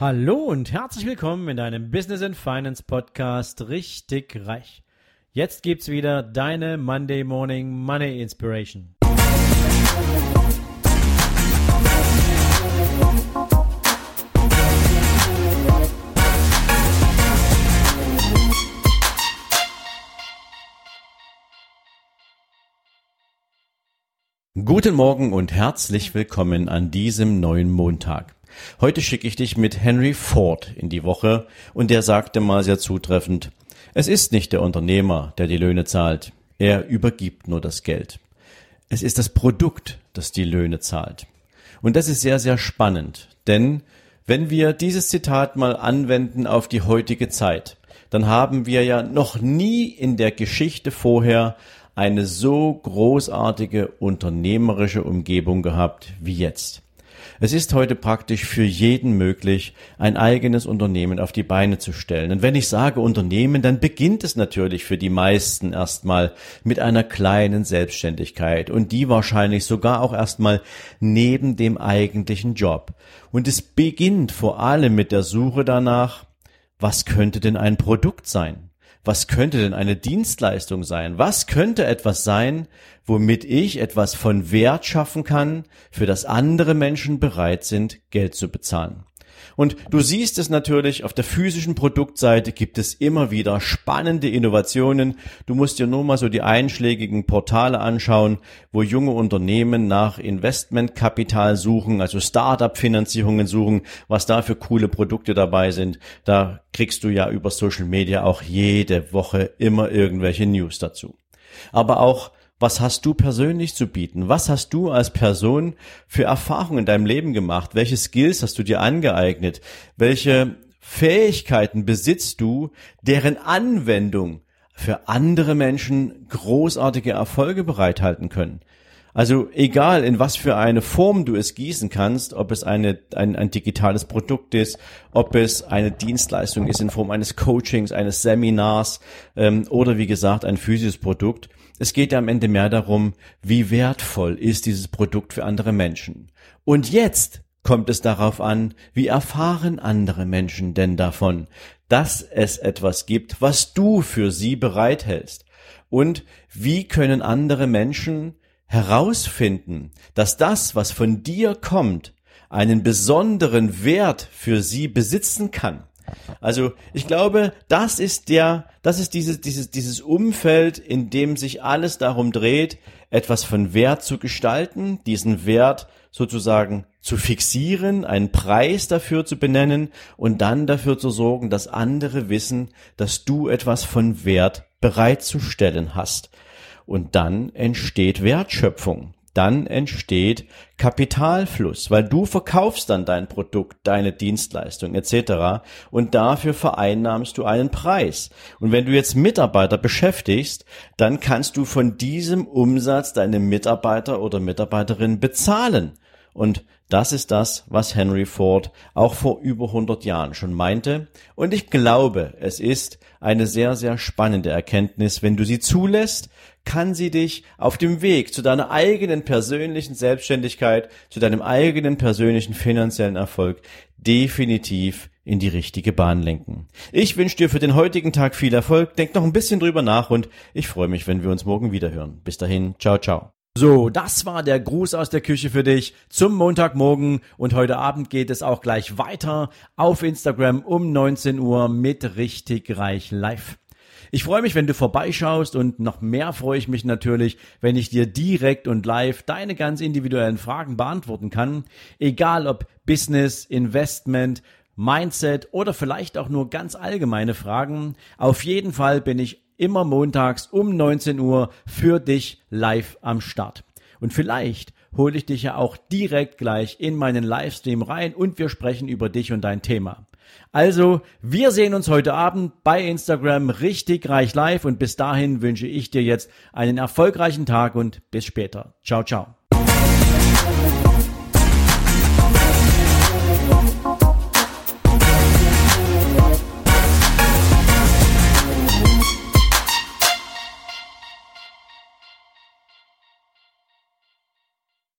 Hallo und herzlich willkommen in deinem Business and Finance Podcast Richtig Reich. Jetzt gibt's wieder deine Monday Morning Money Inspiration. Guten Morgen und herzlich willkommen an diesem neuen Montag. Heute schicke ich dich mit Henry Ford in die Woche und der sagte mal sehr zutreffend, es ist nicht der Unternehmer, der die Löhne zahlt, er übergibt nur das Geld. Es ist das Produkt, das die Löhne zahlt. Und das ist sehr, sehr spannend, denn wenn wir dieses Zitat mal anwenden auf die heutige Zeit, dann haben wir ja noch nie in der Geschichte vorher eine so großartige unternehmerische Umgebung gehabt wie jetzt. Es ist heute praktisch für jeden möglich, ein eigenes Unternehmen auf die Beine zu stellen. Und wenn ich sage Unternehmen, dann beginnt es natürlich für die meisten erstmal mit einer kleinen Selbstständigkeit und die wahrscheinlich sogar auch erstmal neben dem eigentlichen Job. Und es beginnt vor allem mit der Suche danach, was könnte denn ein Produkt sein? Was könnte denn eine Dienstleistung sein? Was könnte etwas sein, womit ich etwas von Wert schaffen kann, für das andere Menschen bereit sind, Geld zu bezahlen? Und du siehst es natürlich, auf der physischen Produktseite gibt es immer wieder spannende Innovationen. Du musst dir nur mal so die einschlägigen Portale anschauen, wo junge Unternehmen nach Investmentkapital suchen, also Startup-Finanzierungen suchen, was da für coole Produkte dabei sind. Da kriegst du ja über Social Media auch jede Woche immer irgendwelche News dazu. Aber auch was hast du persönlich zu bieten? Was hast du als Person für Erfahrungen in deinem Leben gemacht? Welche Skills hast du dir angeeignet? Welche Fähigkeiten besitzt du, deren Anwendung für andere Menschen großartige Erfolge bereithalten können? Also egal, in was für eine Form du es gießen kannst, ob es eine, ein, ein digitales Produkt ist, ob es eine Dienstleistung ist in Form eines Coachings, eines Seminars ähm, oder wie gesagt ein physisches Produkt, es geht ja am Ende mehr darum, wie wertvoll ist dieses Produkt für andere Menschen. Und jetzt kommt es darauf an, wie erfahren andere Menschen denn davon, dass es etwas gibt, was du für sie bereithältst. Und wie können andere Menschen herausfinden, dass das, was von dir kommt, einen besonderen Wert für sie besitzen kann. Also ich glaube, das ist der, das ist dieses, dieses, dieses Umfeld, in dem sich alles darum dreht, etwas von Wert zu gestalten, diesen Wert sozusagen zu fixieren, einen Preis dafür zu benennen und dann dafür zu sorgen, dass andere wissen, dass du etwas von Wert bereitzustellen hast. Und dann entsteht Wertschöpfung dann entsteht Kapitalfluss, weil du verkaufst dann dein Produkt, deine Dienstleistung etc. und dafür vereinnahmst du einen Preis. Und wenn du jetzt Mitarbeiter beschäftigst, dann kannst du von diesem Umsatz deine Mitarbeiter oder Mitarbeiterin bezahlen. Und das ist das, was Henry Ford auch vor über 100 Jahren schon meinte. Und ich glaube, es ist eine sehr, sehr spannende Erkenntnis. Wenn du sie zulässt, kann sie dich auf dem Weg zu deiner eigenen persönlichen Selbstständigkeit, zu deinem eigenen persönlichen finanziellen Erfolg definitiv in die richtige Bahn lenken. Ich wünsche dir für den heutigen Tag viel Erfolg. Denk noch ein bisschen drüber nach und ich freue mich, wenn wir uns morgen wieder hören. Bis dahin, ciao, ciao. So, das war der Gruß aus der Küche für dich zum Montagmorgen und heute Abend geht es auch gleich weiter auf Instagram um 19 Uhr mit richtig reich live. Ich freue mich, wenn du vorbeischaust und noch mehr freue ich mich natürlich, wenn ich dir direkt und live deine ganz individuellen Fragen beantworten kann, egal ob Business, Investment, Mindset oder vielleicht auch nur ganz allgemeine Fragen. Auf jeden Fall bin ich immer montags um 19 Uhr für dich live am Start. Und vielleicht hole ich dich ja auch direkt gleich in meinen Livestream rein und wir sprechen über dich und dein Thema. Also, wir sehen uns heute Abend bei Instagram richtig reich live und bis dahin wünsche ich dir jetzt einen erfolgreichen Tag und bis später. Ciao, ciao.